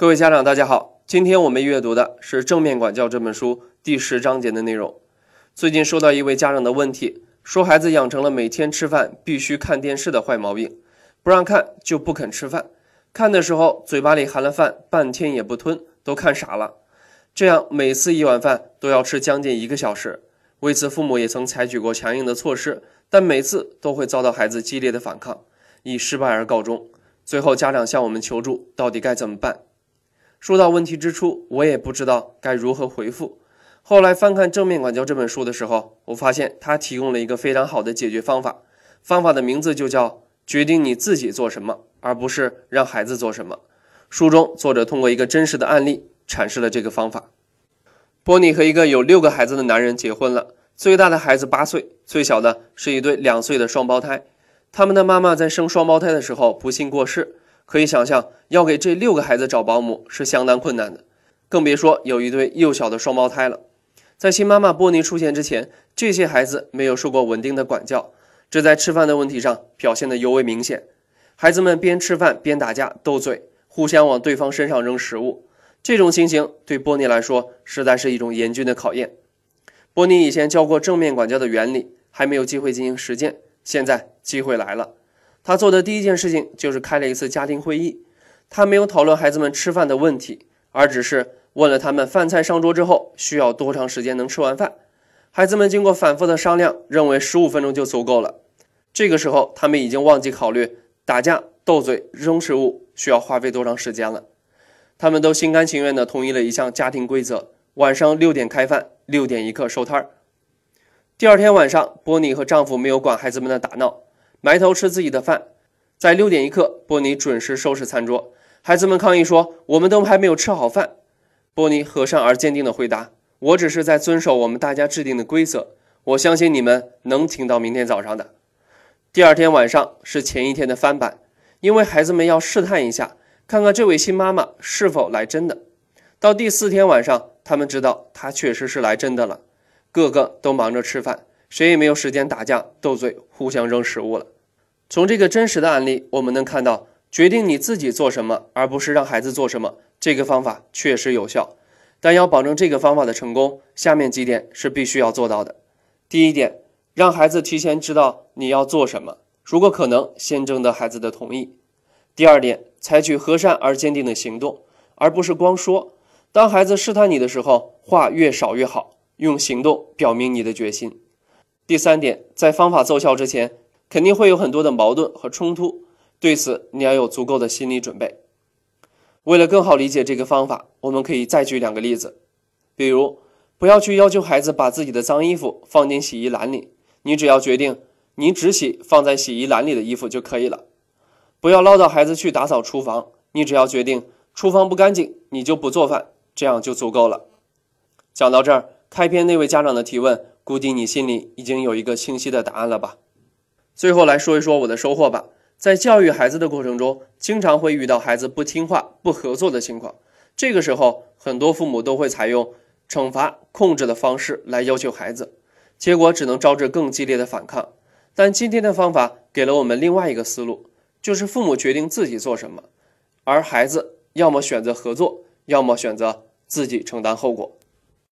各位家长，大家好，今天我们阅读的是《正面管教》这本书第十章节的内容。最近收到一位家长的问题，说孩子养成了每天吃饭必须看电视的坏毛病，不让看就不肯吃饭，看的时候嘴巴里含了饭，半天也不吞，都看傻了。这样每次一碗饭都要吃将近一个小时。为此，父母也曾采取过强硬的措施，但每次都会遭到孩子激烈的反抗，以失败而告终。最后，家长向我们求助，到底该怎么办？说到问题之初，我也不知道该如何回复。后来翻看《正面管教》这本书的时候，我发现他提供了一个非常好的解决方法。方法的名字就叫“决定你自己做什么”，而不是让孩子做什么。书中作者通过一个真实的案例阐释了这个方法。波尼和一个有六个孩子的男人结婚了，最大的孩子八岁，最小的是一对两岁的双胞胎。他们的妈妈在生双胞胎的时候不幸过世。可以想象，要给这六个孩子找保姆是相当困难的，更别说有一对幼小的双胞胎了。在新妈妈波尼出现之前，这些孩子没有受过稳定的管教，这在吃饭的问题上表现得尤为明显。孩子们边吃饭边打架斗嘴，互相往对方身上扔食物。这种情形对波尼来说实在是一种严峻的考验。波尼以前教过正面管教的原理，还没有机会进行实践，现在机会来了。他做的第一件事情就是开了一次家庭会议。他没有讨论孩子们吃饭的问题，而只是问了他们饭菜上桌之后需要多长时间能吃完饭。孩子们经过反复的商量，认为十五分钟就足够了。这个时候，他们已经忘记考虑打架、斗嘴、扔食物需要花费多长时间了。他们都心甘情愿地同意了一项家庭规则：晚上六点开饭，六点一刻收摊儿。第二天晚上，波尼和丈夫没有管孩子们的打闹。埋头吃自己的饭，在六点一刻，波尼准时收拾餐桌。孩子们抗议说：“我们都还没有吃好饭。”波尼和善而坚定地回答：“我只是在遵守我们大家制定的规则。我相信你们能挺到明天早上的。”第二天晚上是前一天的翻版，因为孩子们要试探一下，看看这位新妈妈是否来真的。到第四天晚上，他们知道她确实是来真的了，个个都忙着吃饭。谁也没有时间打架斗嘴，互相扔食物了。从这个真实的案例，我们能看到，决定你自己做什么，而不是让孩子做什么，这个方法确实有效。但要保证这个方法的成功，下面几点是必须要做到的。第一点，让孩子提前知道你要做什么，如果可能，先征得孩子的同意。第二点，采取和善而坚定的行动，而不是光说。当孩子试探你的时候，话越少越好，用行动表明你的决心。第三点，在方法奏效之前，肯定会有很多的矛盾和冲突，对此你要有足够的心理准备。为了更好理解这个方法，我们可以再举两个例子，比如，不要去要求孩子把自己的脏衣服放进洗衣篮里，你只要决定你只洗放在洗衣篮里的衣服就可以了。不要唠叨孩子去打扫厨房，你只要决定厨房不干净，你就不做饭，这样就足够了。讲到这儿，开篇那位家长的提问。估计你心里已经有一个清晰的答案了吧？最后来说一说我的收获吧。在教育孩子的过程中，经常会遇到孩子不听话、不合作的情况。这个时候，很多父母都会采用惩罚、控制的方式来要求孩子，结果只能招致更激烈的反抗。但今天的方法给了我们另外一个思路，就是父母决定自己做什么，而孩子要么选择合作，要么选择自己承担后果。